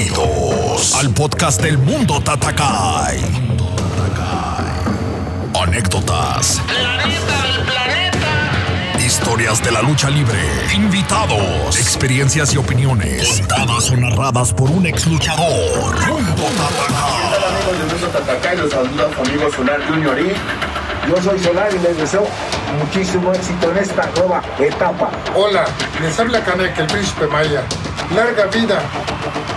Bienvenidos al podcast del Mundo Tatakai. Anécdotas. Historias de la lucha libre. Invitados. Experiencias y opiniones. Contadas o narradas por un ex luchador. Mundo Tatakai. Hola amigos del Mundo Tatacay, los saluda su amigo Solar Junior y yo soy Solar y les deseo muchísimo éxito en esta nueva etapa. Hola, les habla Canek, el príncipe Maya. Larga vida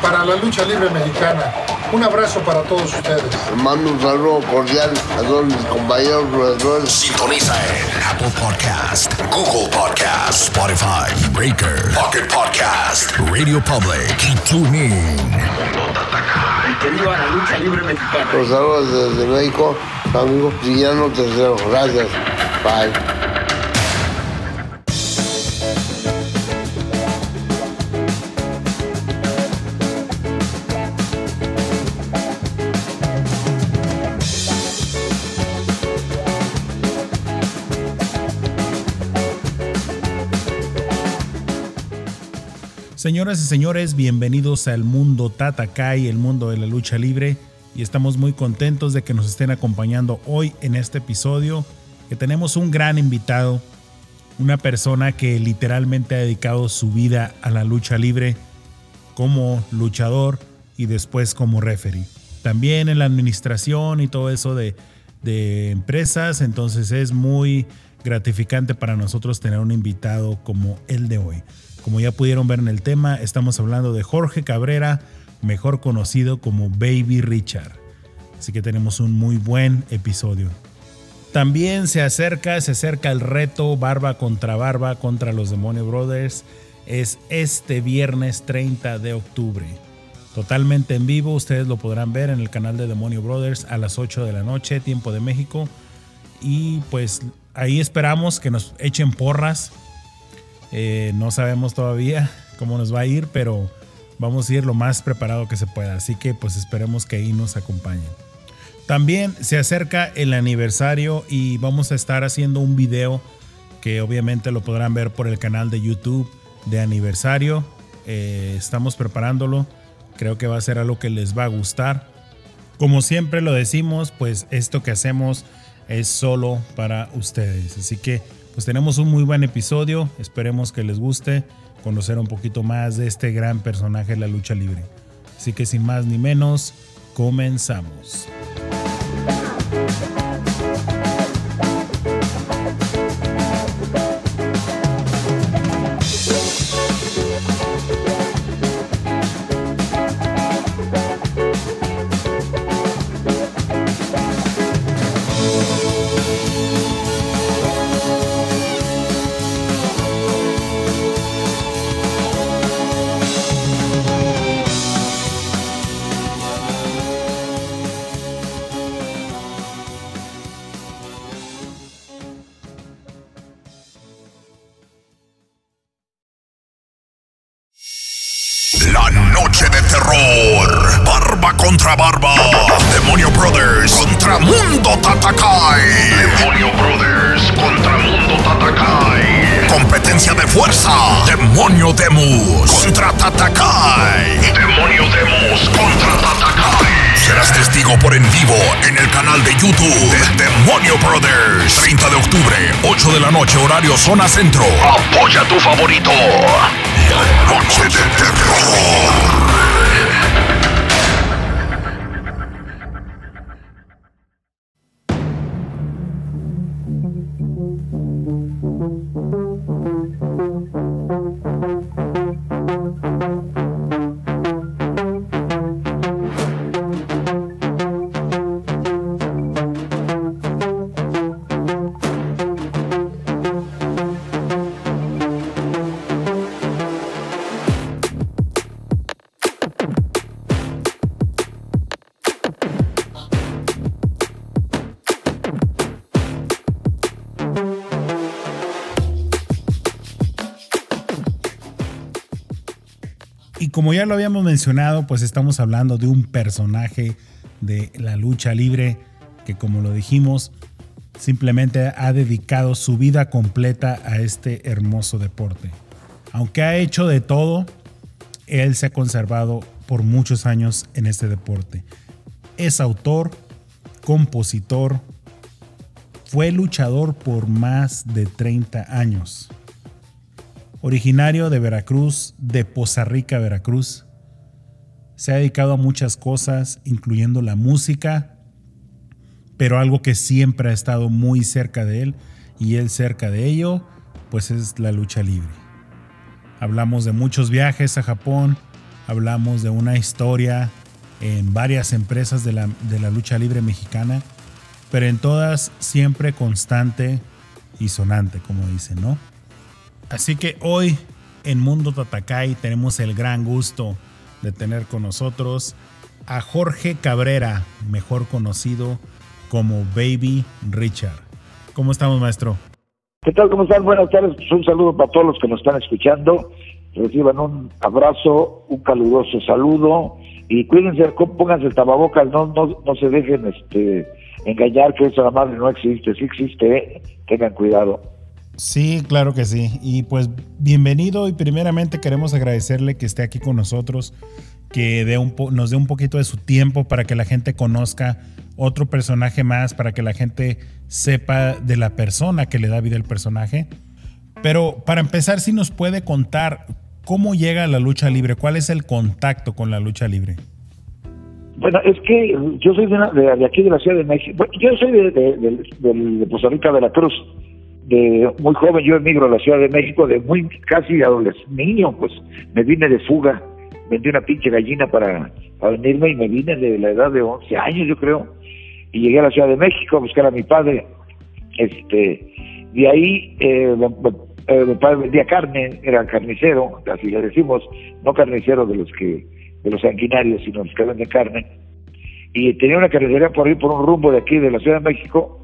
para la lucha libre mexicana. Un abrazo para todos ustedes. Mando un saludo cordial a todos mis compañeros luchadores. Sintoniza en Apple Podcast, Google Podcast, Spotify, Breaker, Pocket Podcast, Radio Public y TuneIn. Y que viva la lucha libre mexicana. Los saludos desde México, su amigo Villano Tercero. Gracias. Bye. Señoras y señores, bienvenidos al mundo Tatakai, el mundo de la lucha libre. Y estamos muy contentos de que nos estén acompañando hoy en este episodio, que tenemos un gran invitado, una persona que literalmente ha dedicado su vida a la lucha libre como luchador y después como referee. También en la administración y todo eso de, de empresas, entonces es muy gratificante para nosotros tener un invitado como el de hoy. Como ya pudieron ver en el tema, estamos hablando de Jorge Cabrera, mejor conocido como Baby Richard. Así que tenemos un muy buen episodio. También se acerca, se acerca el reto Barba contra Barba contra los Demonio Brothers. Es este viernes 30 de octubre. Totalmente en vivo, ustedes lo podrán ver en el canal de Demonio Brothers a las 8 de la noche, tiempo de México. Y pues ahí esperamos que nos echen porras, eh, no sabemos todavía cómo nos va a ir, pero vamos a ir lo más preparado que se pueda. Así que pues esperemos que ahí nos acompañen. También se acerca el aniversario y vamos a estar haciendo un video que obviamente lo podrán ver por el canal de YouTube de aniversario. Eh, estamos preparándolo. Creo que va a ser algo que les va a gustar. Como siempre lo decimos, pues esto que hacemos es solo para ustedes. Así que pues tenemos un muy buen episodio. Esperemos que les guste conocer un poquito más de este gran personaje de la lucha libre. Así que sin más ni menos, comenzamos. Mundo Tatakai. Demonio Brothers contra Mundo Tatakai. Competencia de fuerza. Demonio Demus contra Tatakai. Demonio Demus contra Tatakai. Serás testigo por en vivo en el canal de YouTube de Demonio Brothers. 30 de octubre, 8 de la noche, horario zona centro. Apoya a tu favorito. La noche de terror. Ya lo habíamos mencionado, pues estamos hablando de un personaje de la lucha libre que como lo dijimos, simplemente ha dedicado su vida completa a este hermoso deporte. Aunque ha hecho de todo, él se ha conservado por muchos años en este deporte. Es autor, compositor, fue luchador por más de 30 años. Originario de Veracruz, de Poza Rica, Veracruz, se ha dedicado a muchas cosas, incluyendo la música, pero algo que siempre ha estado muy cerca de él y él cerca de ello, pues es la lucha libre. Hablamos de muchos viajes a Japón, hablamos de una historia en varias empresas de la, de la lucha libre mexicana, pero en todas siempre constante y sonante, como dicen, ¿no? Así que hoy en Mundo Tatakai tenemos el gran gusto de tener con nosotros a Jorge Cabrera, mejor conocido como Baby Richard. ¿Cómo estamos, maestro? ¿Qué tal? ¿Cómo están? Buenas tardes. Un saludo para todos los que nos están escuchando. Reciban un abrazo, un caluroso saludo y cuídense, pónganse el tapabocas, no, no, no se dejen este, engañar que eso la madre no existe, sí existe, ¿eh? tengan cuidado. Sí, claro que sí. Y pues bienvenido y primeramente queremos agradecerle que esté aquí con nosotros, que dé un nos dé un poquito de su tiempo para que la gente conozca otro personaje más, para que la gente sepa de la persona que le da vida al personaje. Pero para empezar, si nos puede contar cómo llega a la lucha libre, cuál es el contacto con la lucha libre. Bueno, es que yo soy de, aquí de la Ciudad de México. yo soy de, de, de Costa Rica, Veracruz de muy joven yo emigro a la Ciudad de México, de muy casi adolescente, niño, pues me vine de fuga, vendí una pinche gallina para, venirme y me vine de la edad de 11 años, yo creo, y llegué a la Ciudad de México a buscar a mi padre. Este, de ahí eh, eh, mi padre vendía carne, era carnicero, así le decimos, no carnicero de los que de los sanguinarios, sino los que venden carne. Y tenía una carnicería por ahí, por un rumbo de aquí, de la Ciudad de México,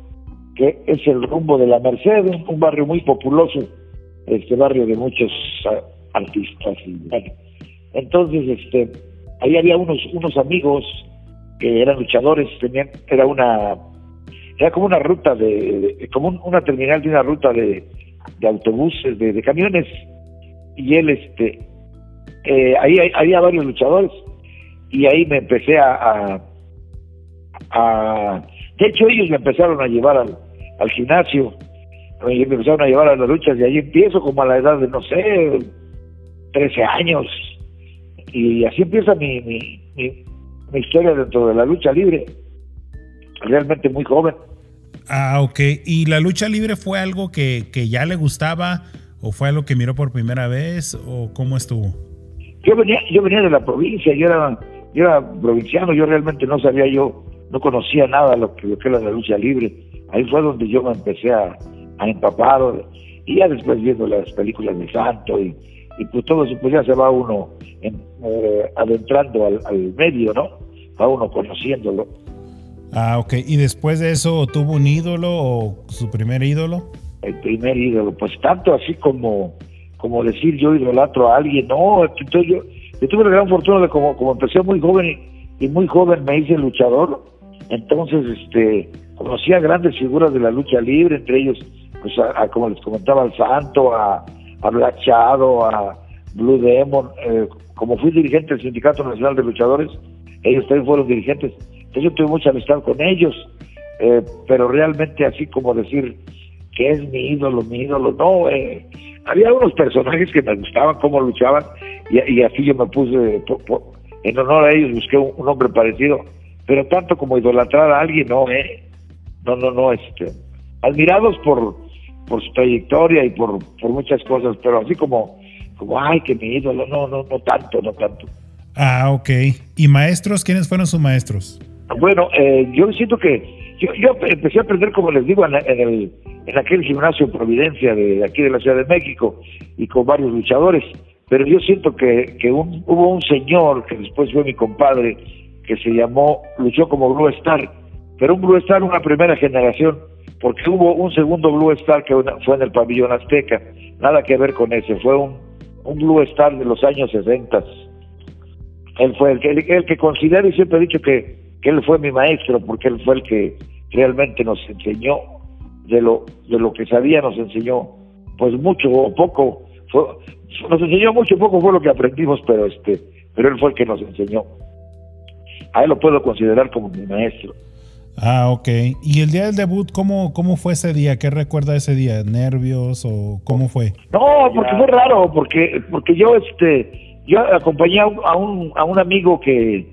que es el rumbo de la Merced, un barrio muy populoso, este barrio de muchos ah, artistas. Y, entonces, este, ahí había unos unos amigos que eran luchadores, tenían, era una, era como una ruta de, como una terminal de una ruta de, de autobuses, de, camiones, y él, este, eh, ahí había varios luchadores, y ahí me empecé a, a, de hecho ellos me empezaron a llevar al, al gimnasio, y me empezaron a llevar a las luchas y ahí empiezo como a la edad de, no sé, 13 años. Y así empieza mi, mi, mi, historia dentro de la lucha libre. Realmente muy joven. Ah, ok. ¿Y la lucha libre fue algo que, que ya le gustaba o fue algo que miró por primera vez o cómo estuvo? Yo venía, yo venía de la provincia, yo era, yo era provinciano, yo realmente no sabía yo, no conocía nada lo que, lo que era la lucha libre Ahí fue donde yo me empecé a, empapar y ya después viendo las películas de Santo y, pues todo eso, pues ya se va uno eh, adentrando al, medio, ¿no? Va uno conociéndolo. Ah, ok. ¿Y después de eso tuvo un ídolo o su primer ídolo? El primer ídolo, pues tanto así como, como decir yo idolatro a alguien, no, yo, yo tuve la gran fortuna de como, como empecé muy joven y muy joven me hice luchador, entonces este conocí a grandes figuras de la lucha libre, entre ellos, pues como les comentaba, al Santo, a, a Blachado, a Blue Demon, eh, como fui dirigente del Sindicato Nacional de Luchadores, ellos también fueron dirigentes, entonces yo tuve mucha amistad con ellos, eh, pero realmente así como decir que es mi ídolo, mi ídolo, no, eh, había unos personajes que me gustaban cómo luchaban y, así yo me puse, en honor a ellos busqué un, un hombre parecido, pero tanto como idolatrar a alguien, no, eh, no, no, no, este, admirados por, por su trayectoria y por, por muchas cosas, pero así como, como, ay, que mi ídolo, no, no, no tanto, no tanto. Ah, ok. ¿Y maestros? ¿Quiénes fueron sus maestros? Bueno, eh, yo siento que yo, yo, empecé a aprender, como les digo, en, el, en aquel gimnasio Providencia de aquí de la Ciudad de México y con varios luchadores, pero yo siento que, que un, hubo un señor que después fue mi compadre que se llamó, luchó como Blue Star, pero un Blue Star una primera generación, porque hubo un segundo Blue Star que fue en el pabellón azteca, nada que ver con ese, fue un, un Blue Star de los años 60. Él fue el que, el, que considero y siempre he dicho que, que él fue mi maestro, porque él fue el que realmente nos enseñó de lo, de lo que sabía, nos enseñó pues mucho o poco, nos enseñó mucho o poco fue lo que aprendimos, pero este pero él fue el que nos enseñó. A él lo puedo considerar como mi maestro. Ah, ok. ¿Y el día del debut, cómo, cómo fue ese día? ¿Qué recuerda ese día? ¿Nervios o cómo fue? No, porque fue raro, porque porque yo este yo acompañé a un, a un, amigo que,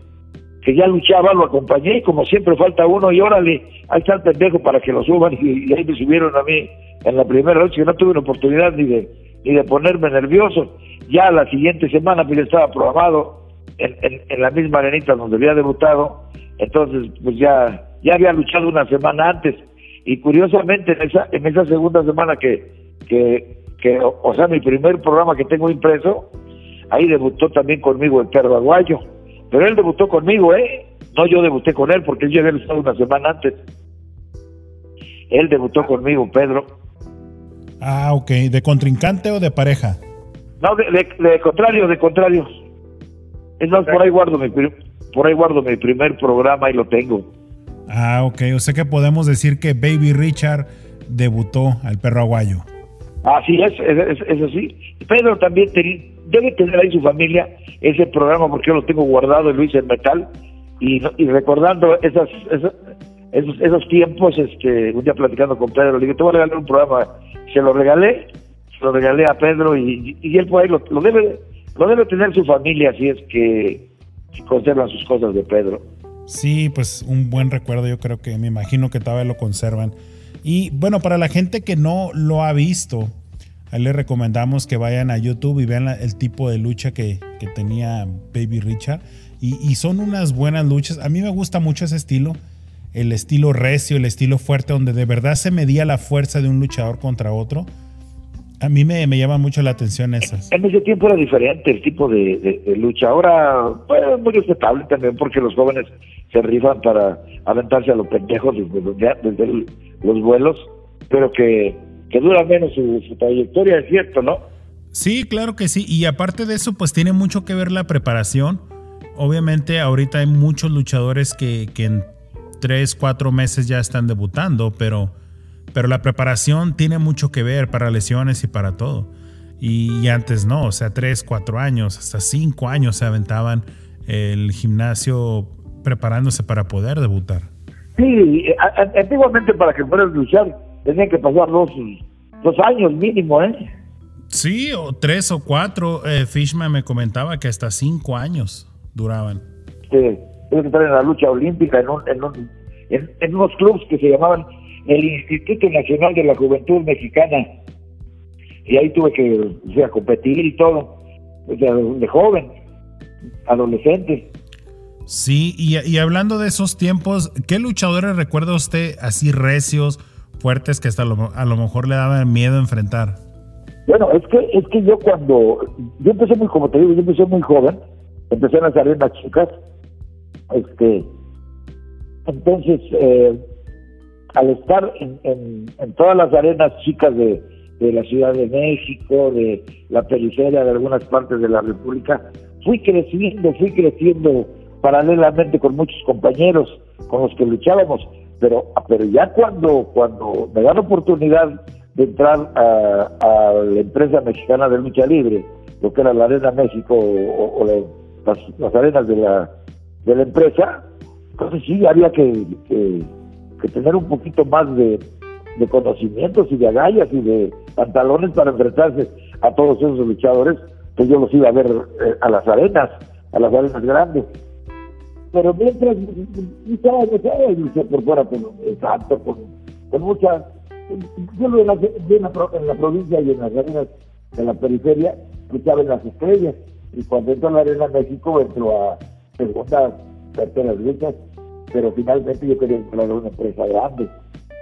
que ya luchaba, lo acompañé y como siempre falta uno y órale, ahí está el pendejo para que lo suban y, ahí me subieron a mí en la primera noche, no tuve una oportunidad ni de, ni de ponerme nervioso. Ya la siguiente semana pues estaba programado en, en, la misma arenita donde había debutado, entonces pues ya, ya había luchado una semana antes y curiosamente en esa, en esa segunda semana que, que, que o sea, mi primer programa que tengo impreso, Ahí debutó también conmigo el perro aguayo. Pero él debutó conmigo, ¿eh? No yo debuté con él porque él ya había estado una semana antes. Él debutó conmigo, Pedro. Ah, ok. ¿De contrincante o de pareja? No, de, contrario, de contrario. Es más, por ahí guardo mi por ahí guardo mi primer programa y lo tengo. Ah, ok. O sea que podemos decir que Baby Richard debutó al perro aguayo. Así es, es, es, así. Pedro también debe tener ahí su familia ese programa porque yo lo tengo guardado en Luis en metal y, recordando esas, esos, esos, tiempos, este, un día platicando con Pedro, le dije, te voy a regalar un programa, se lo regalé, se lo regalé a Pedro y, y él por ahí lo, debe lo debe tener su familia si es que conservan sus cosas de Pedro. Sí, pues un buen recuerdo, yo creo que me imagino que todavía lo conservan. Y bueno, para la gente que no lo ha visto, ahí les recomendamos que vayan a YouTube y vean el tipo de lucha que, tenía Baby Richard. Y, son unas buenas luchas. A mí me gusta mucho ese estilo. El estilo recio, el estilo fuerte, donde de verdad se medía la fuerza de un luchador contra otro. A mí me, me llama mucho la atención esas. En ese tiempo era diferente el tipo de, lucha. Ahora, pues, muy respetable también porque los jóvenes se rifan para aventarse a los pendejos desde, desde los vuelos, pero que, que dura menos su, trayectoria, es cierto, ¿no? Sí, claro que sí. Y aparte de eso, pues tiene mucho que ver la preparación. Obviamente ahorita hay muchos luchadores que, que en tres, cuatro meses ya están debutando, pero, pero la preparación tiene mucho que ver para lesiones y para todo. Y, antes no, o sea, tres, cuatro años, hasta cinco años se aventaban el gimnasio preparándose para poder debutar. Sí, antiguamente para que fueras luchar tenían que pasar dos, dos años mínimo, ¿eh? Sí, o tres o cuatro. Eh, Fishman me comentaba que hasta cinco años duraban. Sí, tuve que estar en la lucha olímpica en, un, en, un, en, unos clubes que se llamaban el Instituto Nacional de la Juventud Mexicana. Y ahí tuve que o competir y todo, de joven, adolescente. Sí, y, hablando de esos tiempos, ¿qué luchadores recuerda usted así recios, fuertes, que hasta a lo mejor le daban miedo enfrentar? Bueno, es que, es que yo cuando, yo empecé muy, como te digo, yo empecé muy joven, empecé en las arenas chicas, este, entonces, eh, al estar en, en, todas las arenas chicas de, la Ciudad de México, de la periferia de algunas partes de la República, fui creciendo, fui creciendo paralelamente con muchos compañeros con los que luchábamos, pero, pero ya cuando, cuando me dan oportunidad de entrar a, la empresa mexicana de lucha libre, lo que era la Arena México o, las, arenas de la, de la empresa, entonces sí había que, tener un poquito más de, conocimientos y de agallas y de pantalones para enfrentarse a todos esos luchadores que yo los iba a ver eh, a las arenas, a las arenas grandes. Pero mientras estaba yo por fuera con con, con mucha yo lo en la, en la provincia y en las arenas de la periferia luchaba en las estrellas. Y cuando entro a la arena México entro a segunda terceras luchas pero finalmente yo quería entrar a una empresa grande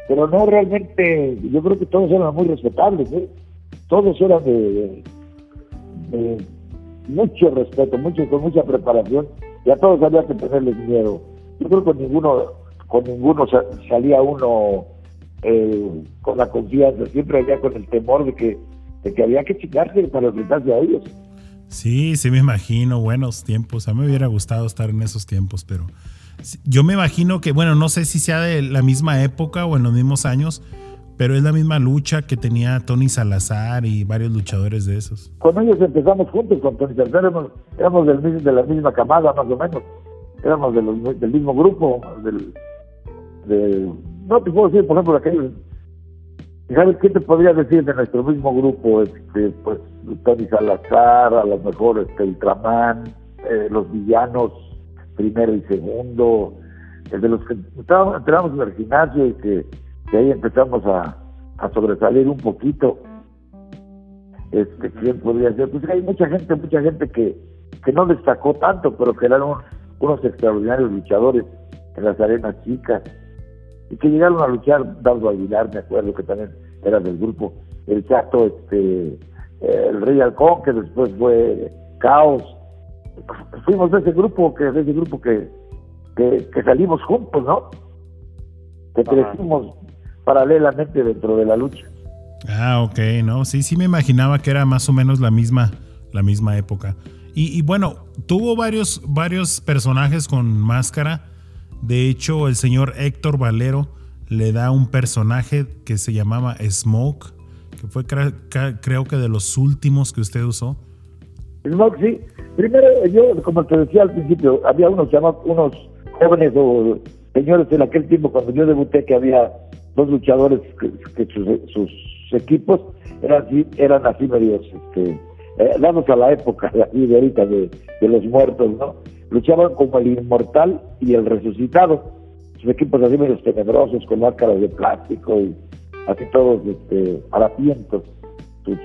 pero no realmente yo creo que todos eran muy respetables ¿eh? todos eran de, de mucho respeto mucho con mucha preparación y a todos había que tenerles miedo. Yo creo que con ninguno, con ninguno salía uno eh, con la confianza, siempre había con el temor de que, de que había que chingarse para enfrentarse a ellos. Sí, sí me imagino, buenos tiempos. A mí me hubiera gustado estar en esos tiempos, pero yo me imagino que, bueno, no sé si sea de la misma época o en los mismos años, pero es la misma lucha que tenía Tony Salazar y varios luchadores de esos. Con ellos empezamos juntos, con Tony Salazar éramos, del, de la misma camada más o menos, éramos del mismo grupo, del, no te puedo decir, por ejemplo, aquellos ¿Sabes qué te podría decir de nuestro mismo grupo? Este, pues Tony Salazar, a lo mejor este, Ultraman, eh, los villanos primero y segundo, el de los que entramos en el gimnasio y que, ahí empezamos a, sobresalir un poquito. Este, ¿Quién podría ser? Pues hay mucha gente, mucha gente que, que no destacó tanto, pero que eran unos extraordinarios luchadores en las arenas chicas y que llegaron a luchar Dardo Aguilar, me acuerdo que también era del grupo, el Chato, este, el Rey Halcón, que después fue Caos. Fuimos de ese grupo, que de ese grupo que, que, salimos juntos, ¿no? Que crecimos paralelamente dentro de la lucha. Ah, ok, no, sí, sí me imaginaba que era más o menos la misma, la misma época. Y, y bueno, tuvo varios, varios personajes con máscara de hecho, el señor Héctor Valero le da un personaje que se llamaba Smoke, que fue creo que de los últimos que usted usó. Smoke, sí. Primero, yo, como te decía al principio, había unos, unos jóvenes o señores en aquel tiempo, cuando yo debuté, que había dos luchadores que, sus, equipos eran así, eran así medios, este, eh, a la época de ahorita de, de los muertos, ¿no? luchaban como el inmortal y el resucitado. Sus equipos así medio tenebrosos, con máscaras de plástico y así todos este, harapientos, su,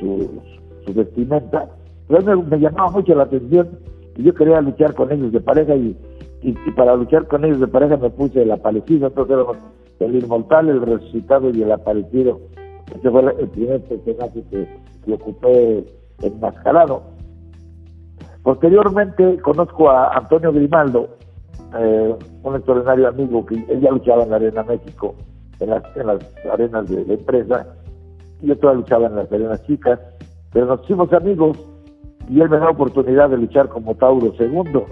su, vestimenta. Pero me, llamaba mucho la atención y yo quería luchar con ellos de pareja y, y, para luchar con ellos de pareja me puse el aparecido, entonces éramos el inmortal, el resucitado y el aparecido. Ese fue el primer personaje que, que ocupé enmascarado Posteriormente conozco a Antonio Grimaldo, eh, un extraordinario amigo que él ya luchaba en la Arena México, en las, arenas de la empresa, y yo todavía luchaba en las arenas chicas, pero nos hicimos amigos y él me da oportunidad de luchar como Tauro II.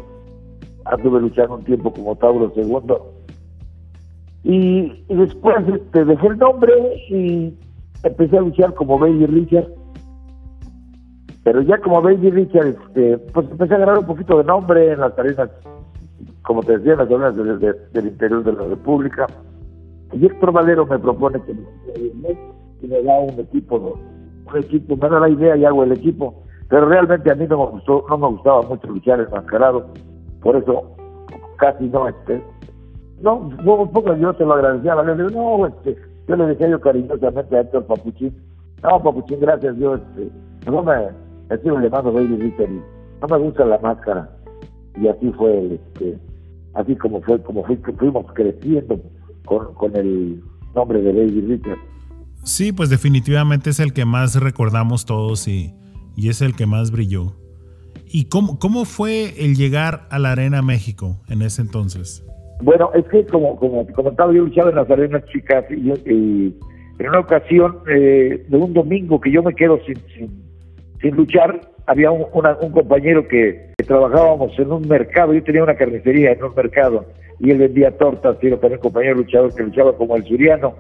Anduve luchando un tiempo como Tauro II. Y, después este, dejé el nombre y empecé a luchar como Baby Richard pero ya como Baby Richard, este, pues empecé a agarrar un poquito de nombre en las arenas, como te decía, en las arenas del interior de la República. Y Héctor Valero me propone que me, me da un equipo, un equipo, me da la idea y hago el equipo. Pero realmente a mí no me gustó, no me gustaba mucho luchar enmascarado, por eso casi no, este, no, un poco yo te lo agradecía a Valero, no, este, yo le decía yo cariñosamente a Héctor Papuchín, no, Papuchín, gracias, yo, este, no me Estoy llamando Baby Richard y no me gusta la máscara. Y así fue, este, así como fue, como fuimos creciendo con, con el nombre de Baby Richard. Sí, pues definitivamente es el que más recordamos todos y, y es el que más brilló. ¿Y cómo, cómo fue el llegar a la Arena México en ese entonces? Bueno, es que como, como comentaba, yo luchaba en las arenas chicas y, y en una ocasión eh, de un domingo que yo me quedo sin, sin luchar, había un, compañero que, trabajábamos en un mercado, yo tenía una carnicería en un mercado, y él vendía tortas, y era también un compañero luchador que luchaba como el suriano,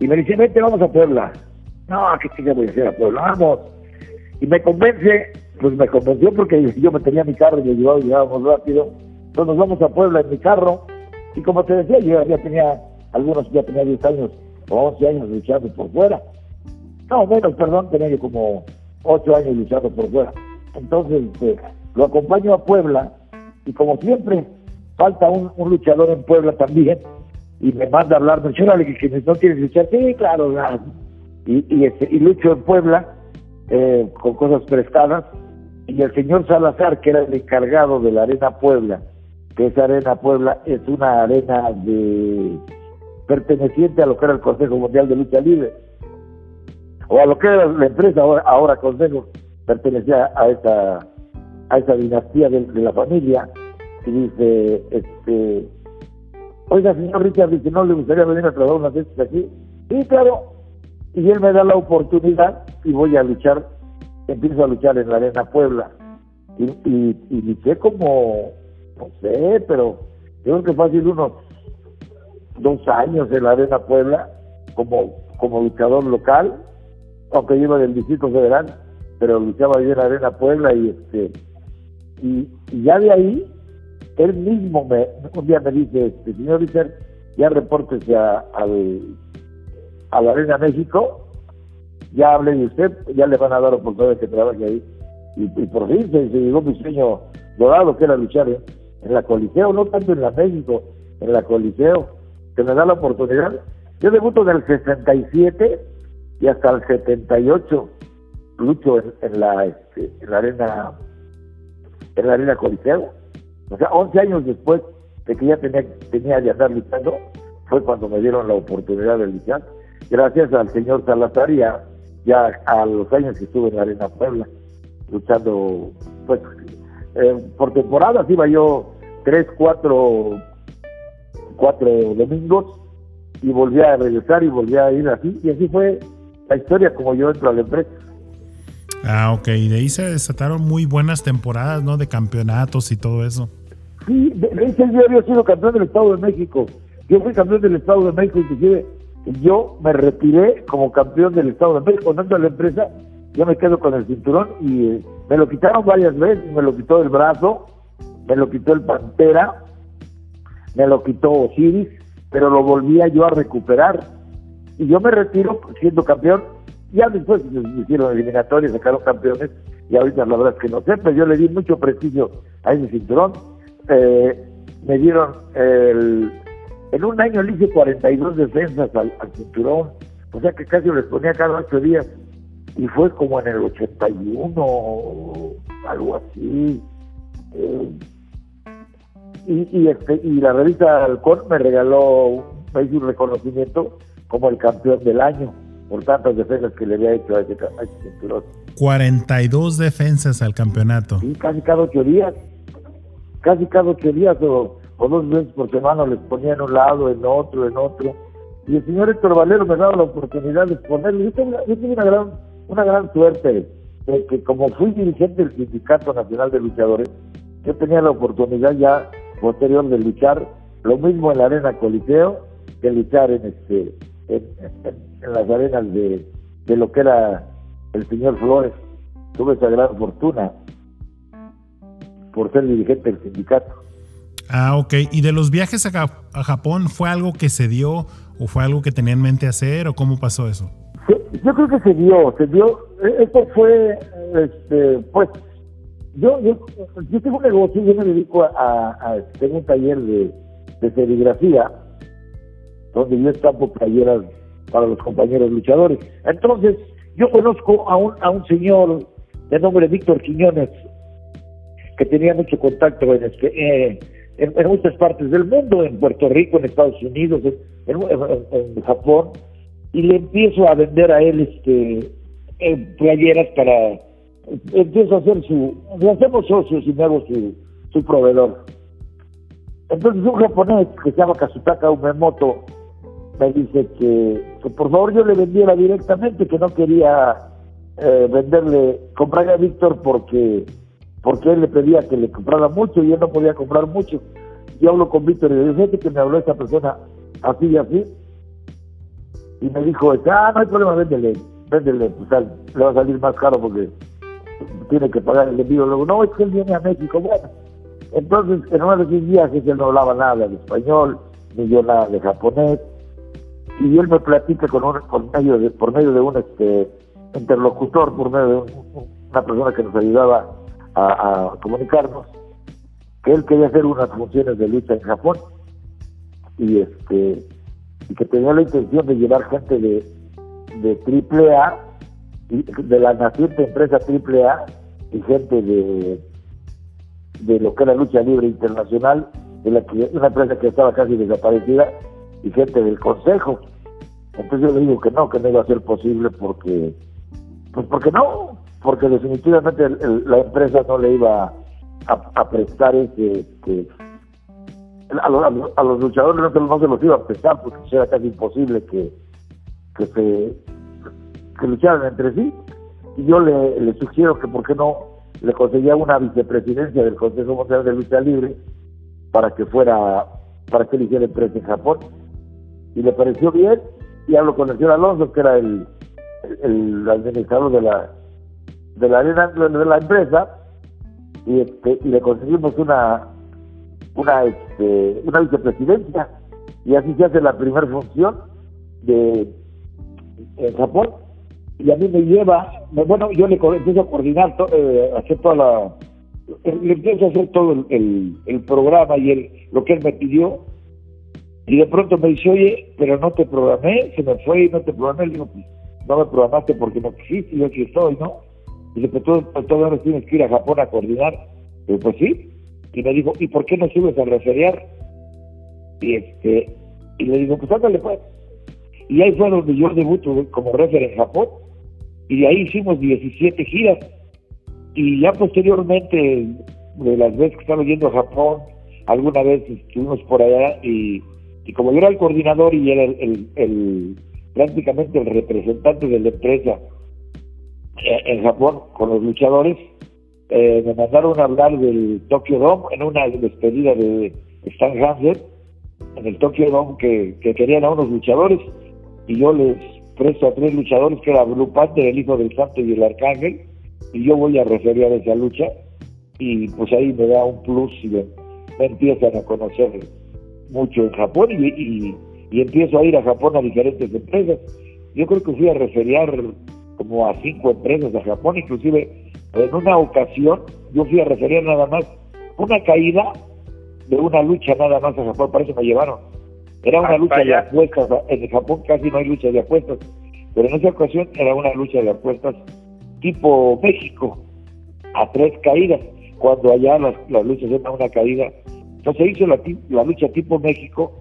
y me dice, vente, vamos a Puebla. No, ¿qué chica voy a a Puebla? Vamos. Y me convence, pues me convenció porque yo me tenía mi carro y le llevaba y llegábamos rápido. Entonces nos vamos a Puebla en mi carro, y como te decía, yo ya tenía, algunos ya tenía 10 años o 11 años luchando por fuera. No, menos, perdón, tenía yo como ocho años luchando por fuera. Entonces, este, lo acompaño a Puebla y como siempre, falta un, luchador en Puebla también y me manda a hablar, me que, que no quieres luchar, sí, claro, y, y, este, y lucho en Puebla eh, con cosas prestadas. Y el señor Salazar, que era el encargado de la Arena Puebla, que esa Arena Puebla es una arena de perteneciente a lo que era el Consejo Mundial de Lucha Libre o a lo que era la empresa ahora, ahora Consejo, pertenecía a esa, a esa dinastía de, la familia, y dice, este, oiga, señor Richard, dice, ¿no le gustaría venir a trabajar unas veces aquí? Sí, claro, y él me da la oportunidad y voy a luchar, empiezo a luchar en la Arena Puebla, y, luché como, no sé, pero yo creo que fácil unos dos años en la Arena Puebla, como como luchador local, aunque iba del Distrito Federal, pero luchaba yo en Arena Puebla y este y, ya de ahí él mismo me, un día me dice, este, señor Richard, ya repórtese a, a la Arena México, ya hablé de usted, ya le van a dar oportunidad de que trabaje ahí. Y, por fin se, llegó mi sueño dorado, que era luchar en la Coliseo, no tanto en la México, en la Coliseo, que me da la oportunidad. Yo debuto del 67 y hasta el 78 lucho en, la, este, en la arena en la arena Coliseo. O sea, 11 años después de que ya tenía, tenía de andar luchando, fue cuando me dieron la oportunidad de luchar. Gracias al señor Salazar y a, ya a los años que estuve en Arena Puebla, luchando, pues, eh, por temporadas iba yo tres, cuatro, cuatro domingos y volví a regresar y volví a ir así, y así fue la historia como yo entro a la empresa. Ah, ok, y de ahí se desataron muy buenas temporadas, ¿no? De campeonatos y todo eso. Sí, de, hecho yo había sido campeón del Estado de México. Yo fui campeón del Estado de México, inclusive yo me retiré como campeón del Estado de México, cuando a la empresa, yo me quedo con el cinturón y eh, me lo quitaron varias veces, me lo quitó el brazo, me lo quitó el Pantera, me lo quitó Osiris, pero lo volvía yo a recuperar. Y yo me retiro siendo campeón ya después me hicieron eliminatorias, sacaron campeones, y ahorita la verdad es que no sé, pero yo le di mucho prestigio a ese cinturón. Eh, me dieron el, en un año le hice 42 defensas al, cinturón, o sea que casi les ponía cada ocho días, y fue como en el 81, algo así. Eh, y, y, este, y la revista Alcón me regaló, me hizo un reconocimiento como el campeón del año por tantas defensas que le había hecho a ese, cinturón. 42 defensas al campeonato. Sí, casi cada ocho días. Casi cada ocho días o, dos veces por semana les ponía en un lado, en otro, en otro. Y el señor Héctor Valero me daba la oportunidad de exponerlo. Yo tuve, una, gran, una gran suerte de que como fui dirigente del Sindicato Nacional de Luchadores, yo tenía la oportunidad ya posterior de luchar lo mismo en la Arena Coliseo que luchar en este en, las arenas de, de lo que era el señor Flores. Tuve esa gran fortuna por ser dirigente del sindicato. Ah, ok. ¿Y de los viajes a, Japón fue algo que se dio o fue algo que tenía en mente hacer o cómo pasó eso? yo creo que se dio, se dio. E, esto fue, este, pues, yo, yo, yo tengo un negocio, yo me dedico a, a, tengo un taller de, de serigrafía donde yo estampo playeras para los compañeros luchadores. Entonces, yo conozco a un, a un señor de nombre Víctor Quiñones, que tenía mucho contacto en, este, eh, en, muchas partes del mundo, en Puerto Rico, en Estados Unidos, en, Japón, y le empiezo a vender a él este eh, playeras para empiezo a hacer su le hacemos socios y me hago su, su proveedor. Entonces un japonés que se llama Kazutaka Umemoto me dice que, por favor yo le vendiera directamente, que no quería eh, venderle, comprarle a Víctor porque porque él le pedía que le comprara mucho y él no podía comprar mucho. Yo hablo con Víctor y le dije que me habló esta persona así y así. Y me dijo, ah, no hay problema, véndele, véndele, pues le va a salir más caro porque tiene que pagar el envío. Luego, no, es que él viene a México. Bueno, entonces en uno de esos viajes él no hablaba nada de español, ni yo nada de japonés y él me platica con un, medio de, por medio de un este interlocutor, por medio de una persona que nos ayudaba a, comunicarnos, que él quería hacer unas funciones de lucha en Japón y este y que tenía la intención de llevar gente de, de triple A de la naciente empresa triple A y gente de de lo que era lucha libre internacional de la que una empresa que estaba casi desaparecida y gente del consejo. Entonces yo le digo que no, que no iba a ser posible porque, pues porque no, porque definitivamente la empresa no le iba a, prestar ese, a, los, luchadores no, se los iba a prestar porque era casi imposible que, que se que lucharan entre sí. Y yo le, sugiero que por qué no le conseguía una vicepresidencia del Consejo Mundial de Lucha Libre para que fuera, para que le hiciera empresa en Japón y le pareció bien y hablo con el señor Alonso, que era el, el, administrador de la de la de la empresa, y, este, y le conseguimos una una este, una vicepresidencia y así se hace la primera función de en Japón y a mí me lleva bueno yo le empiezo a coordinar eh, hacer toda la le empiezo a hacer todo el, el, programa y el, lo que él me pidió y de pronto me dice, oye, pero no te programé, se me fue y no te programé. Le digo, pues, no me programaste porque no quisiste, yo aquí estoy, ¿no? Dice, pues tú, pues, tienes que ir a Japón a coordinar. Yo, pues sí. Y me dijo, ¿y por qué no subes a referiar? Y este, y le digo, pues ándale pues. Y ahí fue donde yo debuto como refer en Japón. Y de ahí hicimos 17 giras. Y ya posteriormente, de las veces que estaba yendo a Japón, alguna vez estuvimos por allá y y como yo era el coordinador y era el, prácticamente el representante de la empresa en Japón con los luchadores, eh, me mandaron a hablar del Tokyo Dome en una despedida de Stan Hansen en el Tokyo Dome que, querían a unos luchadores y yo les presto a tres luchadores que era Blue Panther, el hijo del santo y el arcángel y yo voy a referir a esa lucha y pues ahí me da un plus y me, me empiezan a conocer mucho en Japón y, y, empiezo a ir a Japón a diferentes empresas. Yo creo que fui a referiar como a cinco empresas a Japón, inclusive en una ocasión yo fui a referir nada más una caída de una lucha nada más a Japón, para eso me llevaron. Era una lucha de apuestas, en Japón casi no hay lucha de apuestas, pero en esa ocasión era una lucha de apuestas tipo México, a tres caídas, cuando allá las, las luchas eran una caída entonces hizo la, la lucha tipo México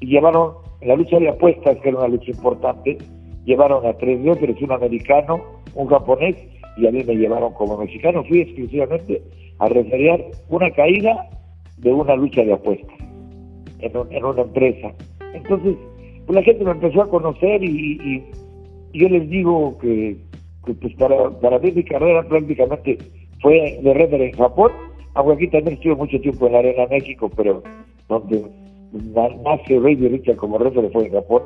y llevaron la lucha de apuestas, que era una lucha importante, llevaron a tres dioses, un americano, un japonés, y a mí me llevaron como mexicano. Fui exclusivamente a referir una caída de una lucha de apuestas en, una empresa. Entonces, pues la gente me empezó a conocer y, yo les digo que, pues para, para mí mi carrera prácticamente fue de refer en Japón aunque aquí también estuve mucho tiempo en la Arena México, pero donde que Rey Richard como referee fue en Japón.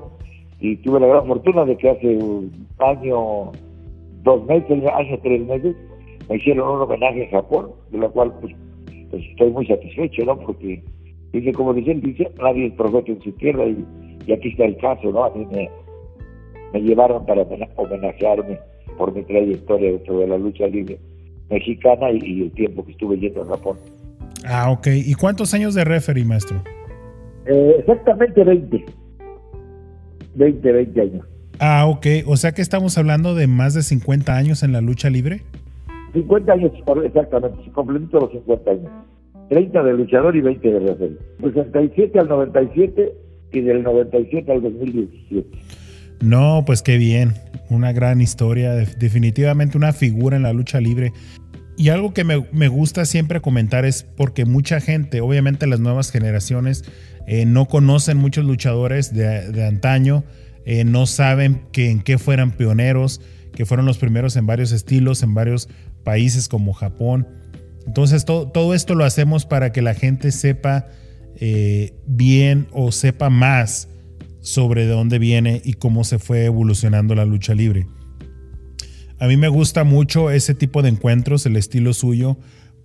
Y tuve la gran fortuna de que hace un año, dos meses, año, tres meses, me hicieron un homenaje en Japón, de lo cual pues, pues estoy muy satisfecho, ¿no? Porque dice, como dicen, dice, nadie es profeta en su tierra y, aquí está el caso, ¿no? A mí me, me llevaron para homenajearme por mi trayectoria dentro de la lucha libre mexicana y, el tiempo que estuve yendo a Japón. Ah, ok. ¿Y cuántos años de referee, maestro? Eh, exactamente 20. 20, 20 años. Ah, ok. O sea que estamos hablando de más de 50 años en la lucha libre. 50 años, exactamente. Complemento los 50 años. 30 de luchador y 20 de referee. 67 al 97 y del 97 al 2017. No, pues qué bien. Una gran historia. Definitivamente una figura en la lucha libre. Y algo que me, gusta siempre comentar es porque mucha gente, obviamente las nuevas generaciones, eh, no conocen muchos luchadores de, antaño, eh, no saben que, en qué fueran pioneros, que fueron los primeros en varios estilos, en varios países como Japón. Entonces todo, esto lo hacemos para que la gente sepa eh, bien o sepa más sobre de dónde viene y cómo se fue evolucionando la lucha libre. A mí me gusta mucho ese tipo de encuentros, el estilo suyo,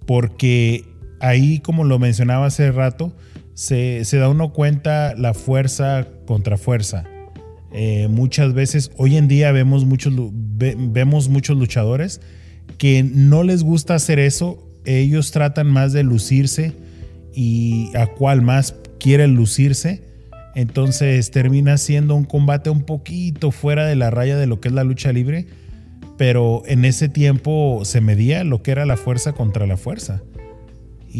porque ahí, como lo mencionaba hace rato, se, da uno cuenta la fuerza contra fuerza. Eh, muchas veces, hoy en día vemos muchos, vemos muchos luchadores que no les gusta hacer eso, ellos tratan más de lucirse y a cuál más quieren lucirse entonces termina siendo un combate un poquito fuera de la raya de lo que es la lucha libre, pero en ese tiempo se medía lo que era la fuerza contra la fuerza.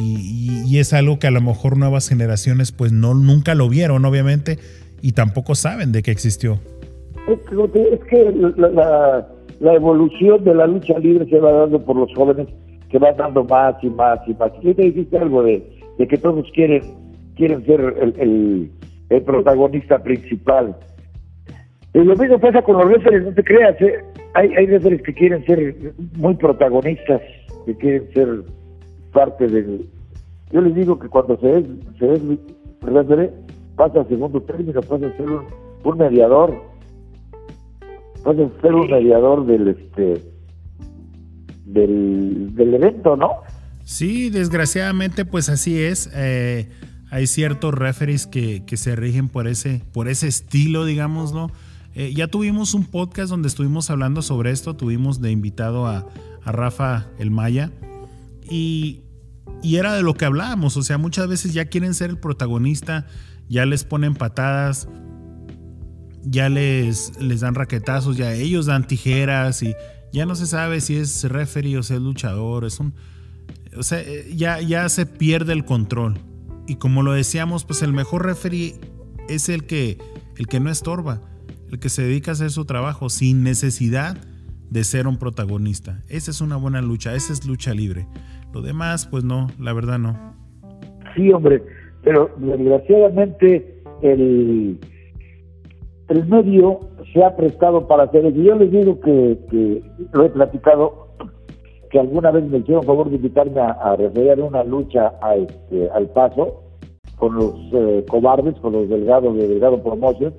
Y, es algo que a lo mejor nuevas generaciones pues no nunca lo vieron obviamente y tampoco saben de que existió. Es que, la, evolución de la lucha libre se va dando por los jóvenes, que va dando más y más y más. Y te dijiste algo de, que todos quieren, quieren ser el el protagonista principal. Y lo mismo pasa con los referees, no te creas, ¿eh? hay, hay referees que quieren ser muy protagonistas, que quieren ser parte del... Yo les digo que cuando se es, se es referee, pasa a segundo término, pasa a ser un, mediador, Pues ser un mediador del este del, del evento, ¿no? Sí, desgraciadamente pues así es. Eh, hay ciertos referees que, que, se rigen por ese, por ese estilo, digámoslo. Eh, ya tuvimos un podcast donde estuvimos hablando sobre esto, tuvimos de invitado a, a Rafa El Maya y, era de lo que hablábamos, o sea, muchas veces ya quieren ser el protagonista, ya les ponen patadas, ya les, les dan raquetazos, ya ellos dan tijeras y ya no se sabe si es referee o si es luchador, es un... O sea, eh, ya, ya se pierde el control. Y como lo decíamos, pues el mejor referee es el que, el que no estorba, el que se dedica a hacer su trabajo sin necesidad de ser un protagonista. Esa es una buena lucha, esa es lucha libre. Lo demás, pues no, la verdad no. Sí, hombre, pero desgraciadamente el, el medio se ha prestado para hacer eso. Yo les digo que, lo he platicado, que alguna vez me hicieron favor de invitarme a, a referir una lucha a este, al paso con los eh, cobardes, con los delgados de Delgado Promotion,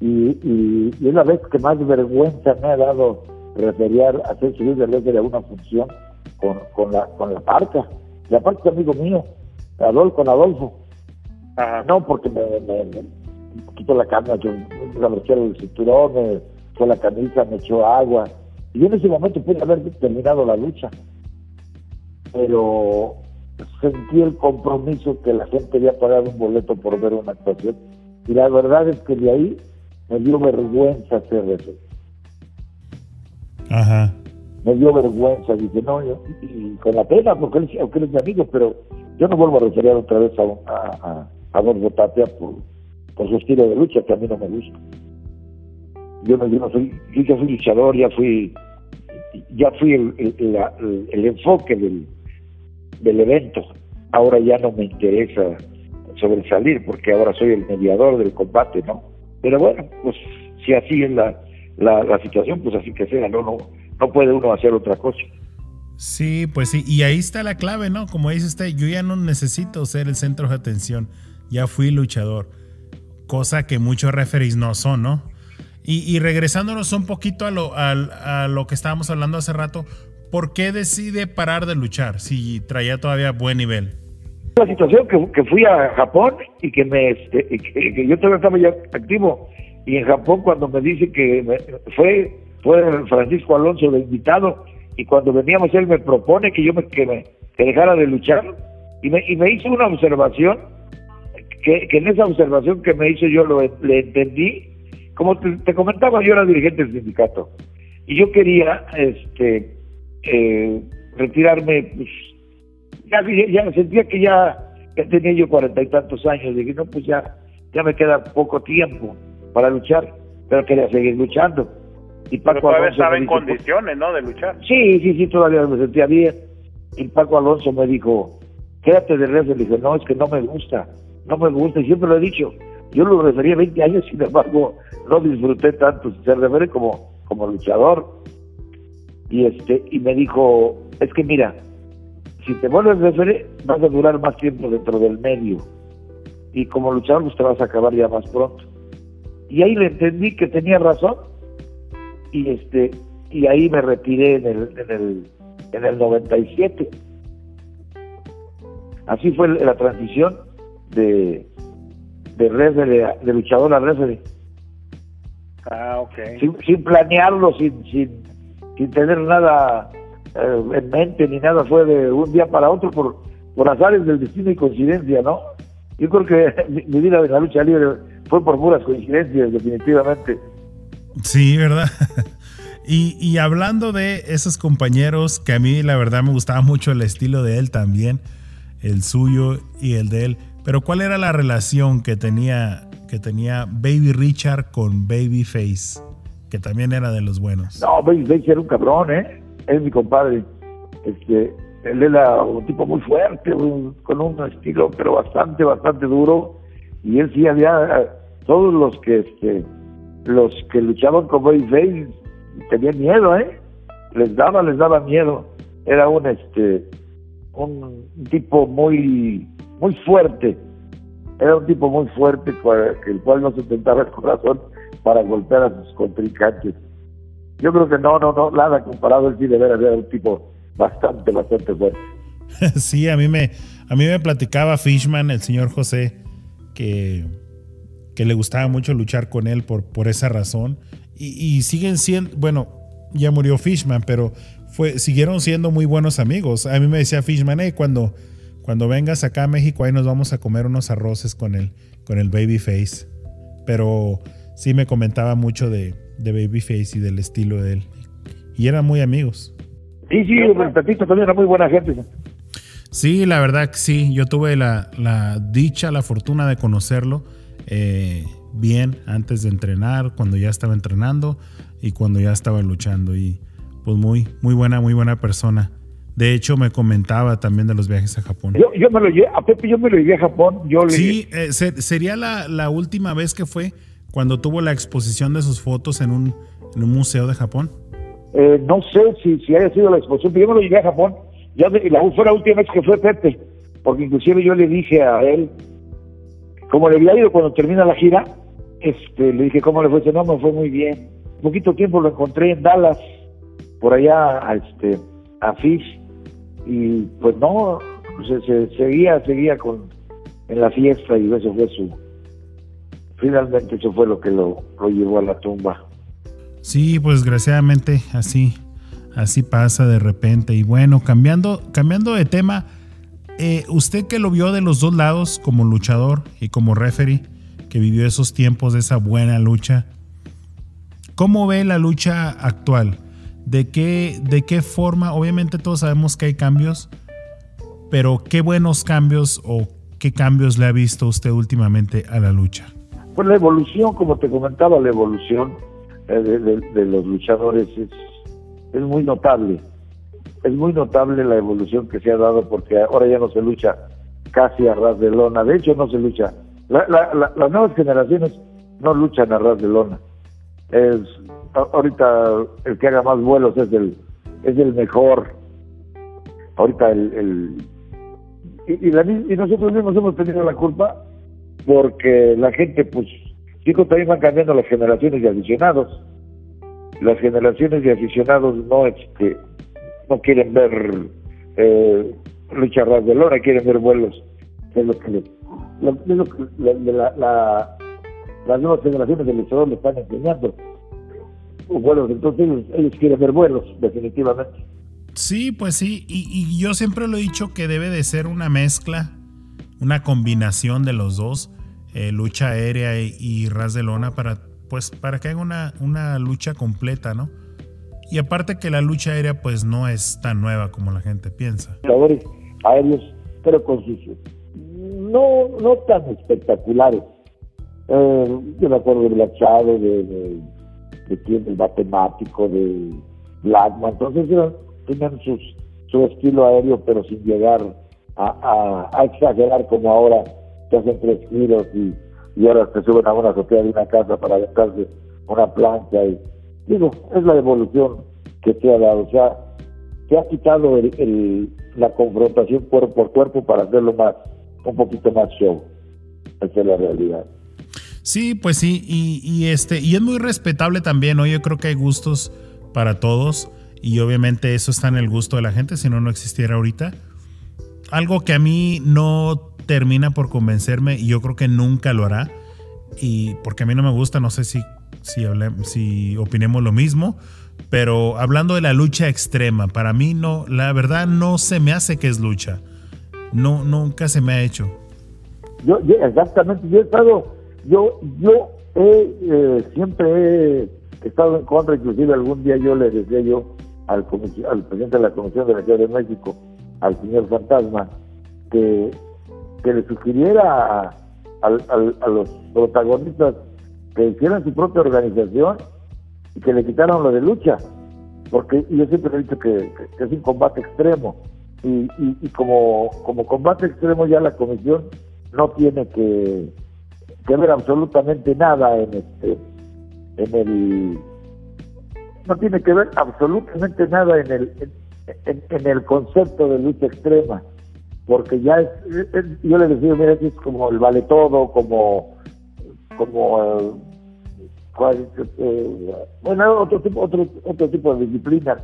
y, y, es la vez que más vergüenza me ha dado referiar, hacer subir de de una función con, con, la, con la parca. La parca es amigo mío, Adolfo, con Adolfo. No, porque me, me, me quito la carne, yo la el cinturón, me echó la camisa, me echó agua. Y en ese momento pude haber terminado la lucha. Pero sentí el compromiso que la gente había pagado un boleto por ver una actuación. Y la verdad es que de ahí me dio vergüenza hacer eso. Ajá. Me dio vergüenza, dije, no, y, con la pena, porque él, es mi amigo, pero yo no vuelvo a referir otra vez a, a, a, a Tapia por, por su estilo de lucha, que a mí no me gusta. Yo no, yo no soy, yo ya fui luchador, ya fui, ya fui el, el, el, enfoque del, del evento. Ahora ya no me interesa sobresalir, porque ahora soy el mediador del combate, ¿no? Pero bueno, pues si así es la, la, la situación, pues así que sea, no, no, no puede uno hacer otra cosa. Sí, pues sí, y ahí está la clave, ¿no? Como dice usted, yo ya no necesito ser el centro de atención, ya fui luchador, cosa que muchos referees no son, ¿no? Y, y regresándonos un poquito a lo, a, a lo que estábamos hablando hace rato, ¿por qué decide parar de luchar si traía todavía buen nivel? La situación que, que fui a Japón y que me este, que, que yo todavía estaba ya activo y en Japón cuando me dice que fue fue Francisco Alonso de invitado y cuando veníamos él me propone que yo me que, me, dejara de luchar y me, y me hizo una observación que, que en esa observación que me hizo yo lo, le entendí. Como te, comentaba yo era dirigente del sindicato y yo quería este eh, retirarme pues ya, ya sentía que ya, ya tenía yo cuarenta y tantos años dije no pues ya ya me queda poco tiempo para luchar pero quería seguir luchando y Paco Pero todavía estaba en condiciones, ¿no? De luchar. Sí, sí, sí, todavía me sentía bien. Y Paco Alonso me dijo, quédate de referee. Le dije, no, es que no me gusta, no me gusta. Y siempre lo he dicho, yo lo refería 20 años, sin embargo, no disfruté tanto ser referee como, como luchador. Y este y me dijo, es que mira, si te vuelves referee, vas a durar más tiempo dentro del medio. Y como luchador, pues te vas a acabar ya más pronto. Y ahí le entendí que tenía razón y este y ahí me retiré en el en el en el 97 así fue la transición de de de, luchador a referee ah ok. Sin, sin planearlo sin sin sin tener nada eh, en mente ni nada fue de un día para otro por por azares del destino y coincidencia no yo creo que mi, mi vida de la lucha libre fue por puras coincidencias definitivamente Sí, ¿verdad? y, y, hablando de esos compañeros, que a mí la verdad me gustaba mucho el estilo de él también, el suyo y el de él, pero ¿cuál era la relación que tenía, que tenía Baby Richard con Babyface? Que también era de los buenos. No, Babyface era un cabrón, ¿eh? Es mi compadre. Este, él era un tipo muy fuerte, con un estilo, pero bastante, bastante duro. Y él sí había, todos los que, este, los que luchaban con Babyface tenían miedo, ¿eh? Les daba, les daba miedo. Era un este un tipo muy muy fuerte. Era un tipo muy fuerte, el cual no se tentaba el corazón para golpear a sus contrincantes. yo creo que no, no, no, nada comparado, él sí de veras era un tipo bastante, bastante fuerte. sí, a mí me, a mí me platicaba Fishman, el señor José, que, que le gustaba mucho luchar con él por, por esa razón. Y, siguen siendo, bueno, ya murió Fishman, pero fue, siguieron siendo muy buenos amigos. A mí me decía Fishman, hey, cuando, cuando vengas acá a México, ahí nos vamos a comer unos arroces con el, con el Babyface. Pero sí me comentaba mucho de, de Babyface y del estilo de él. Y eran muy amigos. Sí, sí, el Pepito también era muy buena gente. Sí, la verdad que sí. Yo tuve la, la dicha, la fortuna de conocerlo eh, bien antes de entrenar, cuando ya estaba entrenando y cuando ya estaba luchando. Y pues muy, muy buena, muy buena persona. De hecho, me comentaba también de los viajes a Japón. Yo, yo me lo llevé, a Pepe yo me lo llevé a Japón. Yo sí, eh, sería la, la, última vez que fue cuando tuvo la exposición de sus fotos en un, en un museo de Japón. Eh, no sé si, si haya sido la exposición, pero yo me lo llevé a Japón. Ya la, fue la última vez que fue Pepe, porque inclusive yo le dije a él, como le había ido cuando termina la gira, este, le dije, ¿cómo le fue? No, me fue muy bien. poquito tiempo lo encontré en Dallas, por allá a, este, a Fish, y pues no, se, seguía, seguía con en la fiesta y eso fue su, finalmente eso fue lo que lo, lo llevó a la tumba. Sí, pues desgraciadamente así, así pasa de repente. Y bueno, cambiando, cambiando de tema, eh, usted que lo vio de los dos lados como luchador y como referee, que vivió esos tiempos de esa buena lucha, ¿cómo ve la lucha actual? ¿De qué, de qué forma? Obviamente todos sabemos que hay cambios, pero ¿qué buenos cambios o qué cambios le ha visto usted últimamente a la lucha? Pues la evolución, como te comentaba, la evolución eh, de, los luchadores es, es muy notable. Es muy notable la evolución que se ha dado porque ahora ya no se lucha casi a ras de lona. De hecho, no se lucha. las nuevas generaciones no luchan a ras de lona. Es, ahorita el que haga más vuelos es el, es el mejor. Ahorita el, y, y nosotros mismos hemos tenido la culpa porque la gente, pues, Chicos, también van cambiando las generaciones de aficionados. Las generaciones de aficionados no este, no quieren ver eh, lucha ras de lona, quieren ver vuelos. Es lo que, las nuevas generaciones de luchadores le están enseñando. Vuelos, entonces ellos, quieren ver vuelos, definitivamente. Sí, pues sí, y, y yo siempre lo he dicho que debe de ser una mezcla, una combinación de los dos eh, lucha aérea y, ras de lona para, pues, para que haga una, una lucha completa, ¿no? Y aparte que la lucha aérea pues no es tan nueva como la gente piensa. aéreos, pero con sus no, no tan espectaculares. Eh, yo me acuerdo de Black Shadow, de, de, de, del matemático, de Blackman, entonces tenían sus, su estilo aéreo, pero sin llegar a, a exagerar como ahora te hacen tres giros y, y ahora te suben a una azotea de una casa para aventarse una plancha. Y, digo, es la evolución que se ha dado. O sea, se ha quitado el, la confrontación cuerpo por cuerpo para hacerlo más, un poquito más show. Esa es la realidad. Sí, pues sí, y, y, este, y es muy respetable también, ¿no? Yo creo que hay gustos para todos, y obviamente eso está en el gusto de la gente, si no, no existiera ahorita. Algo que a mí no termina por convencerme y yo creo que nunca lo hará. Y porque a mí no me gusta, no sé si, si, si opinemos lo mismo, pero hablando de la lucha extrema, para mí no, la verdad no se me hace que es lucha. No, nunca se me ha hecho. Yo, exactamente, yo he estado, yo, yo he, eh, siempre he estado en contra, inclusive algún día yo le decía yo al, al presidente de la Comisión de la Ciudad de México, al señor Fantasma, que que le sugiriera a, los protagonistas que hicieran su propia organización y que le quitaran lo de lucha, porque yo siempre he dicho que, es un combate extremo. Y, y, como, como combate extremo ya la comisión no tiene que, ver absolutamente nada en este en el no tiene que ver absolutamente nada en el en el concepto de lucha extrema. Porque ya es, yo le decía, mira, es como el vale todo, como, como eh, bueno, otro tipo, otro, otro tipo de disciplina,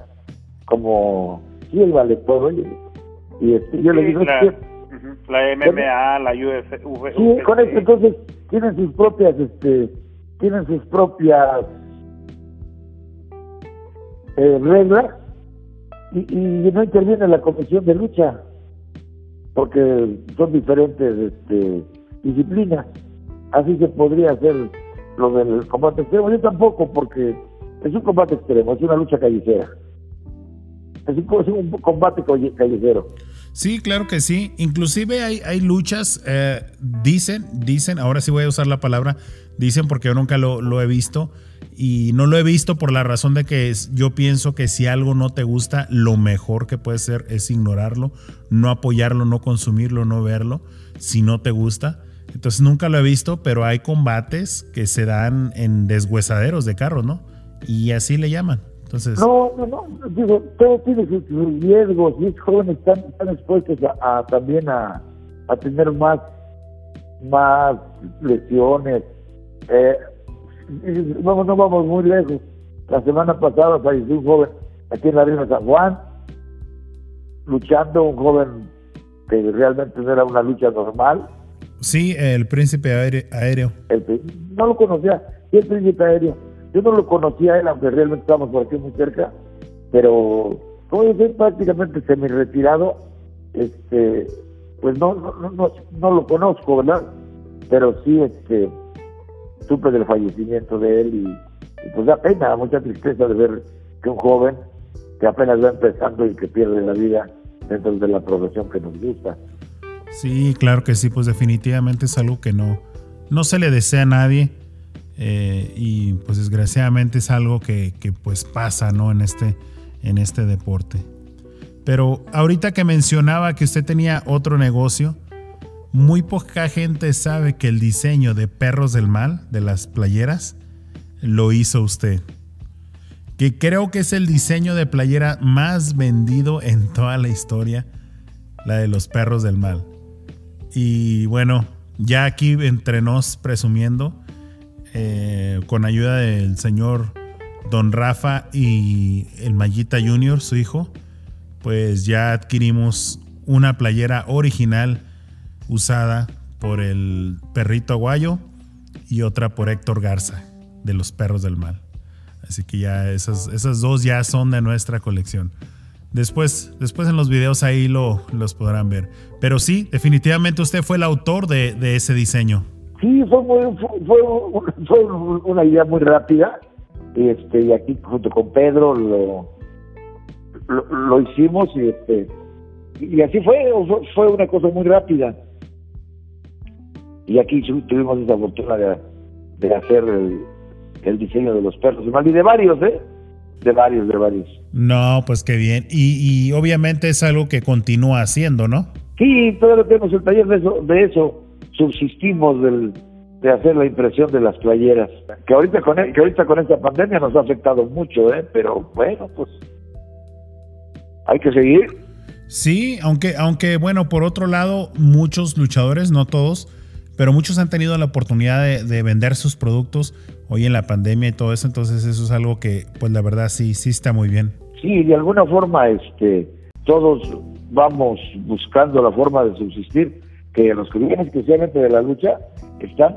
como sí, el vale todo. Y este, yo le digo, la, que, la MMA, la UFC. Sí, con esto entonces tienen sus propias, este, tienen sus propias eh, reglas y, y no interviene la comisión de lucha porque son diferentes este, disciplinas. Así se podría hacer lo del combate extremo. Yo tampoco, porque es un combate extremo, es una lucha callejera. Es un, combate callejero. Sí, claro que sí. Inclusive hay, hay luchas, eh, dicen, dicen, ahora sí voy a usar la palabra, dicen porque yo nunca lo, lo he visto, y no lo he visto por la razón de que yo pienso que si algo no te gusta, lo mejor que puede ser es ignorarlo, no apoyarlo, no consumirlo, no verlo, si no te gusta. Entonces nunca lo he visto, pero hay combates que se dan en deshuesaderos de carros, ¿no? Y así le llaman. Entonces... No, no, no, digo, todo tiene sus riesgos y los jóvenes están, están expuestos a, también a, a, tener más, más lesiones. Eh, vamos, no vamos muy lejos. La semana pasada falleció un joven aquí en la Arena San Juan, luchando, un joven que realmente no era una lucha normal. Sí, el príncipe aéreo. no lo conocía, sí, el príncipe aéreo. Yo no lo conocía él, aunque realmente estábamos por aquí muy cerca, pero como yo soy prácticamente semi-retirado, este, pues no, no, no, no lo conozco, ¿verdad? Pero sí, este, supe del fallecimiento de él y, pues da pena, mucha tristeza de ver que un joven que apenas va empezando y que pierde la vida dentro de la profesión que nos gusta. Sí, claro que sí, pues definitivamente es algo que no, no se le desea a nadie eh, y pues desgraciadamente es algo que, que, pues pasa, ¿no? En este, en este deporte. Pero ahorita que mencionaba que usted tenía otro negocio, muy poca gente sabe que el diseño de Perros del Mal, de las playeras, lo hizo usted. Que creo que es el diseño de playera más vendido en toda la historia, la de los Perros del Mal. Y bueno, ya aquí entre nos presumiendo, eh, con ayuda del señor Don Rafa y el Mayita Junior, su hijo, pues ya adquirimos una playera original usada por el perrito aguayo y otra por Héctor Garza, de los perros del mal. Así que ya esas, esas dos ya son de nuestra colección. Después, después en los videos ahí lo, los podrán ver. Pero sí, definitivamente usted fue el autor de, ese diseño. Sí, fue, fue, una idea muy rápida. Este, y aquí junto con Pedro lo, lo, hicimos y, este, y así fue, fue una cosa muy rápida y aquí tuvimos esa fortuna de, hacer el, diseño de los perros y de varios, ¿eh? De varios, de varios. No, pues qué bien. Y, obviamente es algo que continúa haciendo, ¿no? Sí, todavía tenemos el taller de eso, de eso subsistimos del, de hacer la impresión de las playeras. Que ahorita con e, que ahorita con esta pandemia nos ha afectado mucho, ¿eh? Pero bueno, pues hay que seguir. Sí, aunque aunque bueno, por otro lado, muchos luchadores, no todos, pero muchos han tenido la oportunidad de, vender sus productos hoy en la pandemia y todo eso, entonces eso es algo que, pues la verdad sí, sí está muy bien. Sí, de alguna forma, este, todos vamos buscando la forma de subsistir, que los que especialmente de la lucha están,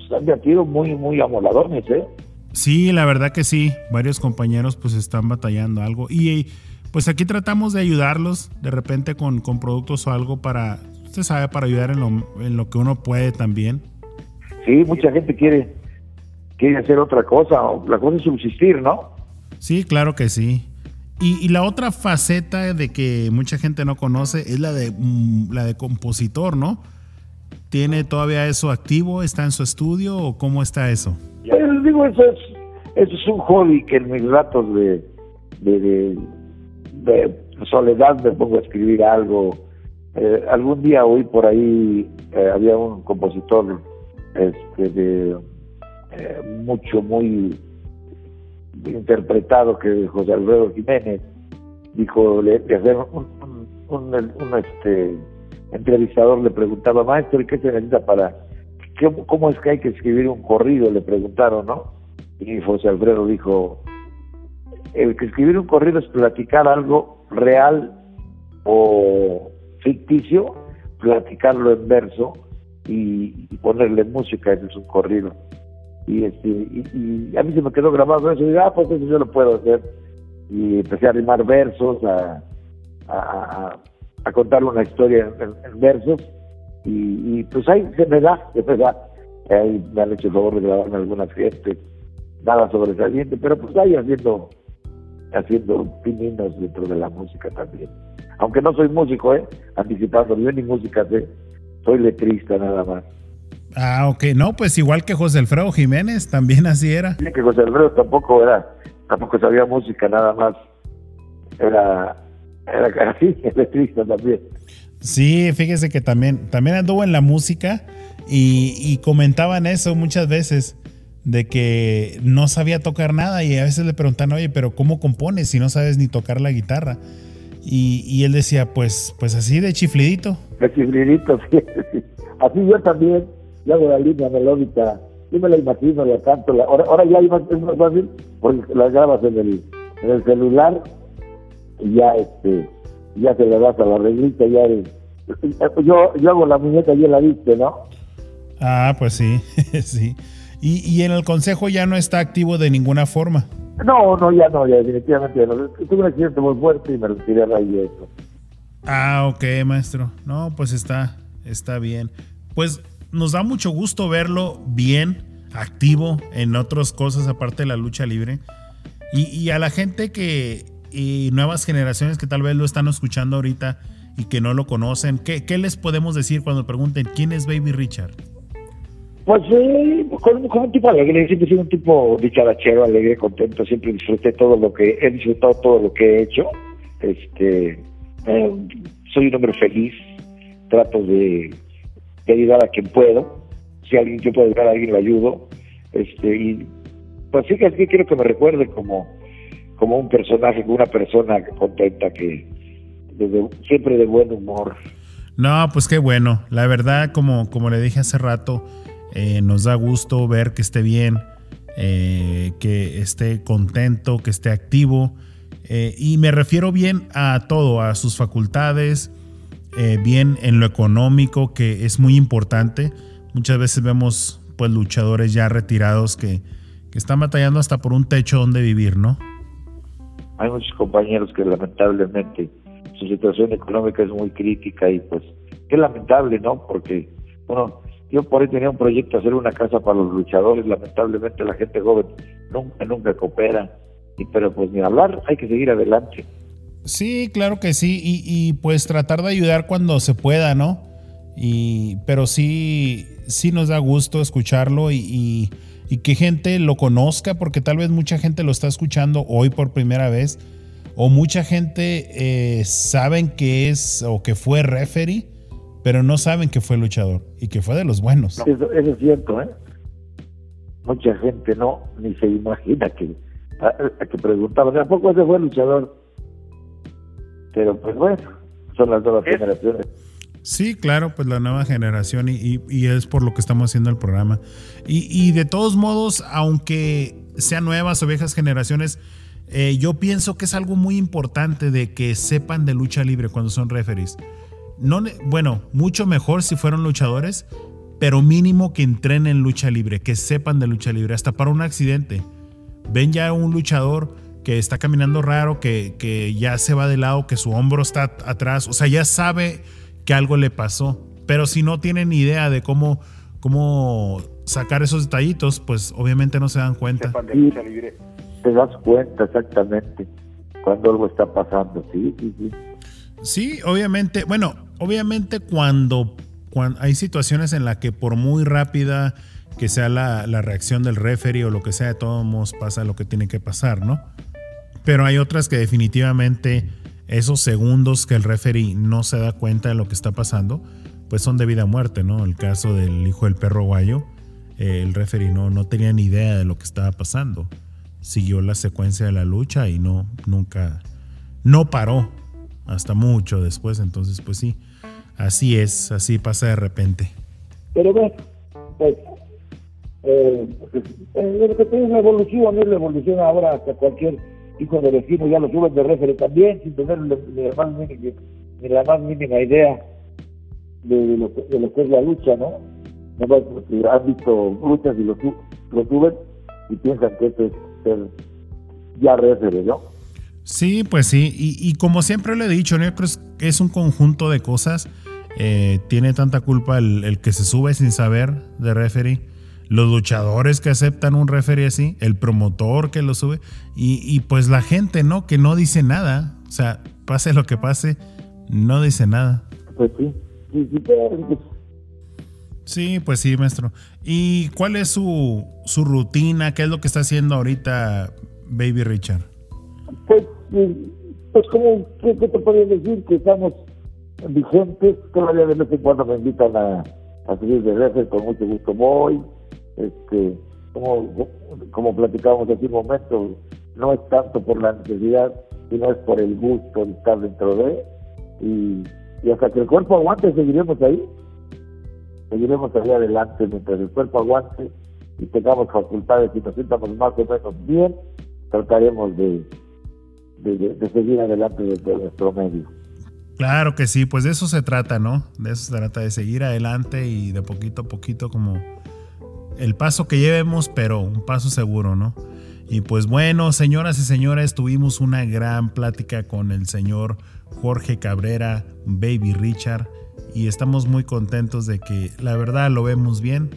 están de muy, muy amoladores, ¿eh? Sí, la verdad que sí, varios compañeros pues están batallando algo y pues aquí tratamos de ayudarlos de repente con, con productos o algo para usted sabe, para ayudar en lo, en lo que uno puede también. Sí, mucha gente quiere, quiere hacer otra cosa, la cosa es subsistir, ¿no? Sí, claro que sí. Y, la otra faceta de que mucha gente no conoce es la de, mm, la de compositor, ¿no? ¿Tiene todavía eso activo? ¿Está en su estudio o cómo está eso? Les digo, eso es, eso es un hobby que en mis ratos de, de, de soledad me pongo a escribir algo eh, algún día oí por ahí, eh, había un compositor este, de eh, mucho, muy interpretado que José Alfredo Jiménez dijo, le, hacer un, un, este, entrevistador le preguntaba, maestro, ¿y qué se necesita para, cómo es que hay que escribir un corrido? Le preguntaron, ¿no? y José Alfredo dijo, el que escribir un corrido es platicar algo real o ficticio, platicarlo en verso y, ponerle música, eso es un corrido. Y, este, y, a mí se me quedó grabado eso, y dije, ah, pues eso yo lo puedo hacer. Y empecé a rimar versos, a, a, a contarle una historia en, versos, y, pues ahí se me da, se me da. Me han hecho el favor de grabarme algunas fiestas, nada sobresaliente, pero pues ahí haciendo, haciendo pininos dentro de la música también. Aunque no soy músico, ¿eh? Anticipando, yo ni música sé, soy letrista nada más. Ah, ok, no, pues igual que José Alfredo Jiménez, también así era. Sí, que José Alfredo tampoco era, tampoco sabía música nada más, era, era así, letrista también. Sí, fíjese que también, también anduvo en la música y, comentaban eso muchas veces de que no sabía tocar nada y a veces le preguntan, oye, pero ¿cómo compones si no sabes ni tocar la guitarra? Y, él decía, pues, pues así de chiflidito. De chiflidito, sí, Así yo también, yo hago la línea melódica, yo me la imagino, la canto, ahora, ya es más, fácil porque la grabas en el, en el celular y ya este ya se le das a la reglita, ya yo, yo hago la muñeca y la viste, ¿no? Ah, pues sí, sí. Y, y en el consejo ya no está activo de ninguna forma. No, no, ya no, ya definitivamente no. Tuve un accidente muy fuerte y me retiré a raíz de eso. Ah, ok, maestro. No, pues está, está bien. Pues nos da mucho gusto verlo bien, activo en otras cosas aparte de la lucha libre. Y, y a la gente que, y nuevas generaciones que tal vez lo están escuchando ahorita y que no lo conocen, ¿qué, les podemos decir cuando pregunten quién es Baby Richard? Pues sí, con, un tipo alegre, siempre he sido un tipo dicharachero, alegre, contento, siempre disfruté todo lo que, he disfrutado todo lo que he hecho. Este, eh, soy un hombre feliz, trato de, ayudar a quien puedo. Si alguien yo puedo ayudar a alguien, lo ayudo. Este, y pues sí que, quiero que me recuerde como, como un personaje, como una persona contenta que siempre de buen humor. No, pues qué bueno. La verdad, como, como le dije hace rato, eh, nos da gusto ver que esté bien, eh, que esté contento, que esté activo. Eh, y me refiero bien a todo, a sus facultades, bien en lo económico, que es muy importante. Muchas veces vemos pues luchadores ya retirados que, que están batallando hasta por un techo donde vivir, ¿no? Hay muchos compañeros que lamentablemente su situación económica es muy crítica y pues es lamentable, ¿no? Porque, bueno, yo por ahí tenía un proyecto de hacer una casa para los luchadores, lamentablemente la gente joven nunca, nunca coopera, y, pero pues ni hablar, hay que seguir adelante. Sí, claro que sí, y, pues tratar de ayudar cuando se pueda, ¿no? Y, pero sí, sí nos da gusto escucharlo y, y, que gente lo conozca, porque tal vez mucha gente lo está escuchando hoy por primera vez, o mucha gente eh, saben que es o que fue referee pero no saben que fue luchador y que fue de los buenos. Eso, es cierto, ¿eh? Mucha gente no, ni se imagina que, a, que preguntaban, ¿a poco ese fue luchador? Pero pues bueno, son las nuevas generaciones. Sí, claro, pues la nueva generación y, y, es por lo que estamos haciendo el programa. Y, y, de todos modos, aunque sean nuevas o viejas generaciones, eh, yo pienso que es algo muy importante de que sepan de lucha libre cuando son referees no, bueno, mucho mejor si fueron luchadores, pero mínimo que entrenen lucha libre, que sepan de lucha libre, hasta para un accidente. Ven ya un luchador que está caminando raro, que, que ya se va de lado, que su hombro está atrás, o sea, ya sabe que algo le pasó, pero si no tienen idea de cómo, cómo sacar esos detallitos, pues obviamente no se dan cuenta. libre. Te das cuenta exactamente cuando algo está pasando, sí, sí, sí. Sí, obviamente, bueno, obviamente cuando, cuando hay situaciones en las que por muy rápida que sea la, reacción del referee o lo que sea, de todos modos pasa lo que tiene que pasar, ¿no? Pero hay otras que definitivamente esos segundos que el referee no se da cuenta de lo que está pasando, pues son de vida a muerte, ¿no? El caso del hijo del perro guayo, eh, el referee no, no tenía ni idea de lo que estaba pasando. Siguió la secuencia de la lucha y no, nunca, no paró hasta mucho después, entonces pues sí, así es, así pasa de repente. Pero bueno, pues, Eh, eh, lo que digo, la evolución, es la evolución ahora hasta cualquier hijo de vecino ya lo suben de referee también, sin tener la más mínima, idea de, lo, que, de lo que es la lucha, ¿no? No han visto luchas y lo, lo suben y piensan que esto es ser ya referee, ¿no? Sí, pues sí, y, y, como siempre le he dicho, yo creo que es un conjunto de cosas. Eh, tiene tanta culpa el, el, que se sube sin saber de referee, los luchadores que aceptan un referee así, el promotor que lo sube, y, y, pues la gente, ¿no? Que no dice nada. O sea, pase lo que pase, no dice nada. Pues sí, sí, pues sí, maestro. ¿Y cuál es su, su rutina? ¿Qué es lo que está haciendo ahorita Baby Richard? Pues, pues como, ¿qué, qué te podría decir? Que estamos vigentes, todavía de vez en cuando me invitan a, a seguir de refer, con mucho gusto voy. Este, como, como platicábamos hace un momento, no es tanto por la necesidad, sino es por el gusto de estar dentro de, y, y hasta que el cuerpo aguante, seguiremos ahí. Seguiremos ahí adelante mientras el cuerpo aguante y tengamos facultades y nos sintamos más o menos bien, trataremos de, de, de, seguir adelante desde nuestro medio. Claro que sí, pues de eso se trata, ¿no? De eso se trata, de seguir adelante y de poquito a poquito como el paso que llevemos, pero un paso seguro, ¿no? Y pues bueno, señoras y señores, tuvimos una gran plática con el señor Jorge Cabrera, Baby Richard, y estamos muy contentos de que la verdad lo vemos bien.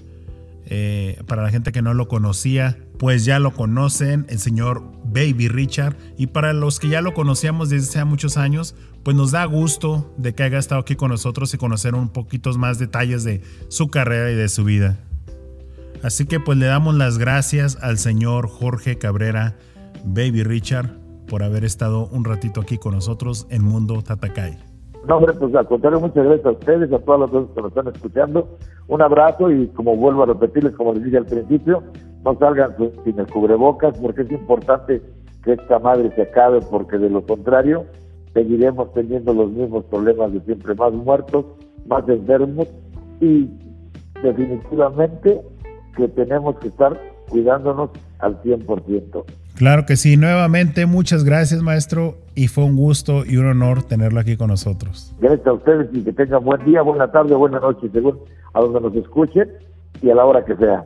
Eh, para la gente que no lo conocía, pues ya lo conocen, el señor Baby Richard. Y para los que ya lo conocíamos desde hace muchos años, pues nos da gusto de que haya estado aquí con nosotros y conocer un poquito más detalles de su carrera y de su vida. Así que pues le damos las gracias al señor Jorge Cabrera, Baby Richard, por haber estado un ratito aquí con nosotros en Mundo Tatakai. No, hombre, pues al contrario, muchas gracias a ustedes, a todas las que nos están escuchando. Un abrazo y como vuelvo a repetirles, como les dije al principio, no salgan sin el cubrebocas porque es importante que esta madre se acabe porque de lo contrario seguiremos teniendo los mismos problemas de siempre, más muertos, más enfermos y definitivamente que tenemos que estar cuidándonos al 100%. Claro que sí, nuevamente muchas gracias maestro y fue un gusto y un honor tenerlo aquí con nosotros. Gracias a ustedes y que tengan buen día, buena tarde, buena noche, según a donde nos escuchen y a la hora que sea.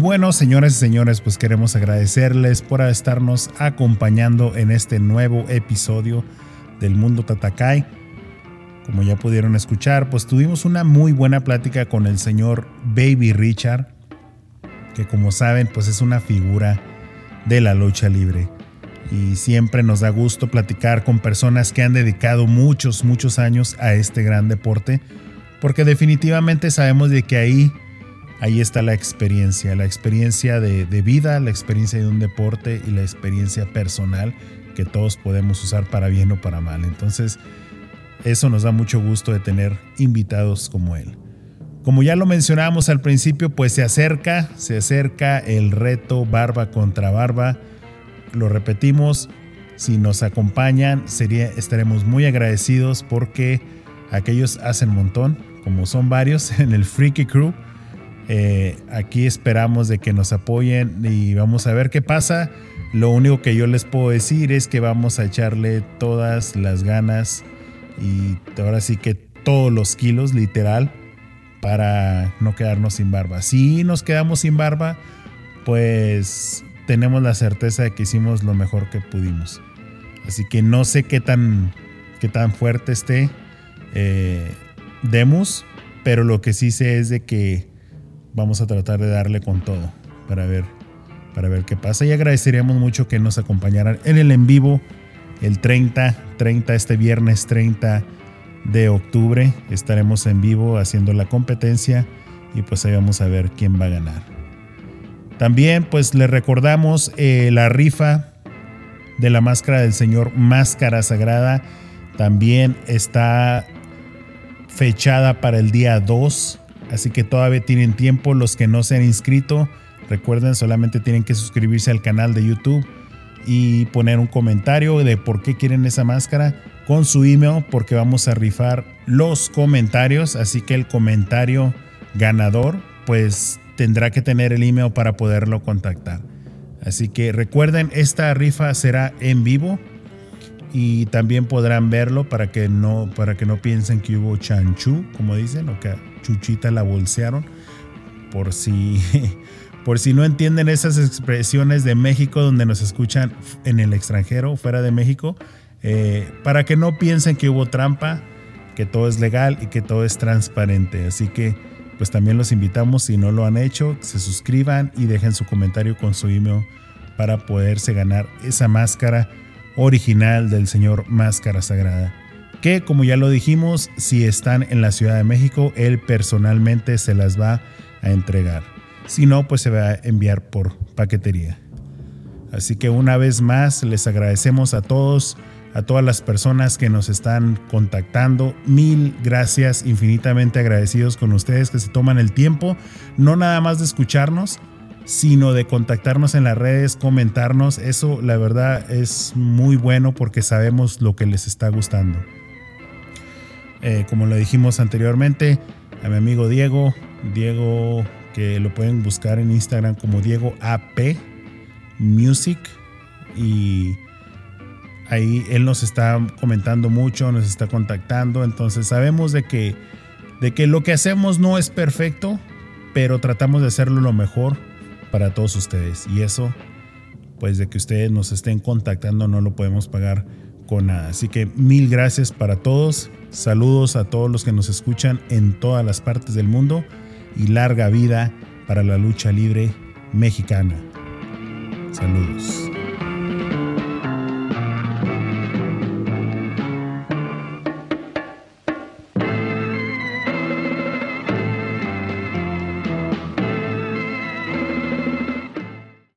Bueno, señoras y señores, pues queremos agradecerles por estarnos acompañando en este nuevo episodio del Mundo Tatakai. Como ya pudieron escuchar, pues tuvimos una muy buena plática con el señor Baby Richard, que como saben, pues es una figura de la lucha libre. Y siempre nos da gusto platicar con personas que han dedicado muchos, muchos años a este gran deporte, porque definitivamente sabemos de que ahí ahí está la experiencia, la experiencia de, vida, la experiencia de un deporte y la experiencia personal que todos podemos usar para bien o para mal. Entonces, eso nos da mucho gusto de tener invitados como él. Como ya lo mencionábamos al principio, pues se acerca, se acerca el reto barba contra barba. Lo repetimos, si nos acompañan, sería, estaremos muy agradecidos porque aquellos hacen montón, como son varios en el Freaky Crew. Eh, aquí esperamos de que nos apoyen y vamos a ver qué pasa. Lo único que yo les puedo decir es que vamos a echarle todas las ganas y ahora sí que todos los kilos, literal, para no quedarnos sin barba. Si nos quedamos sin barba, pues tenemos la certeza de que hicimos lo mejor que pudimos. Así que no sé qué tan, qué tan fuerte esté eh, Demus, pero lo que sí sé es de que vamos a tratar de darle con todo para ver, para ver qué pasa. Y agradeceríamos mucho que nos acompañaran en el en vivo el 30, 30, este viernes 30 de octubre. Estaremos en vivo haciendo la competencia y pues ahí vamos a ver quién va a ganar. También pues le recordamos eh, la rifa de la máscara del Señor Máscara Sagrada. También está fechada para el día 2. Así que todavía tienen tiempo los que no se han inscrito. Recuerden, solamente tienen que suscribirse al canal de YouTube y poner un comentario de por qué quieren esa máscara con su email porque vamos a rifar los comentarios. Así que el comentario ganador pues tendrá que tener el email para poderlo contactar. Así que recuerden, esta rifa será en vivo y también podrán verlo para que no, para que no piensen que hubo chanchú, como dicen, o que a Chuchita la bolsearon. Por si, por si no entienden esas expresiones de México donde nos escuchan en el extranjero, fuera de México, eh, para que no piensen que hubo trampa, que todo es legal y que todo es transparente. Así que pues también los invitamos, si no lo han hecho, que se suscriban y dejen su comentario con su email para poderse ganar esa máscara original del señor Máscara Sagrada. Que como ya lo dijimos, si están en la Ciudad de México, él personalmente se las va a entregar. Si no, pues se va a enviar por paquetería. Así que una vez más les agradecemos a todos a todas las personas que nos están contactando. Mil gracias, infinitamente agradecidos con ustedes que se toman el tiempo, no nada más de escucharnos, sino de contactarnos en las redes, comentarnos. Eso la verdad es muy bueno porque sabemos lo que les está gustando. Eh, como lo dijimos anteriormente, a mi amigo Diego, Diego que lo pueden buscar en Instagram como Diego AP Music y ahí él nos está comentando mucho, nos está contactando, entonces sabemos de que, de que lo que hacemos no es perfecto, pero tratamos de hacerlo lo mejor para todos ustedes. Y eso, pues de que ustedes nos estén contactando, no lo podemos pagar con nada. Así que mil gracias para todos. Saludos a todos los que nos escuchan en todas las partes del mundo y larga vida para la lucha libre mexicana. Saludos.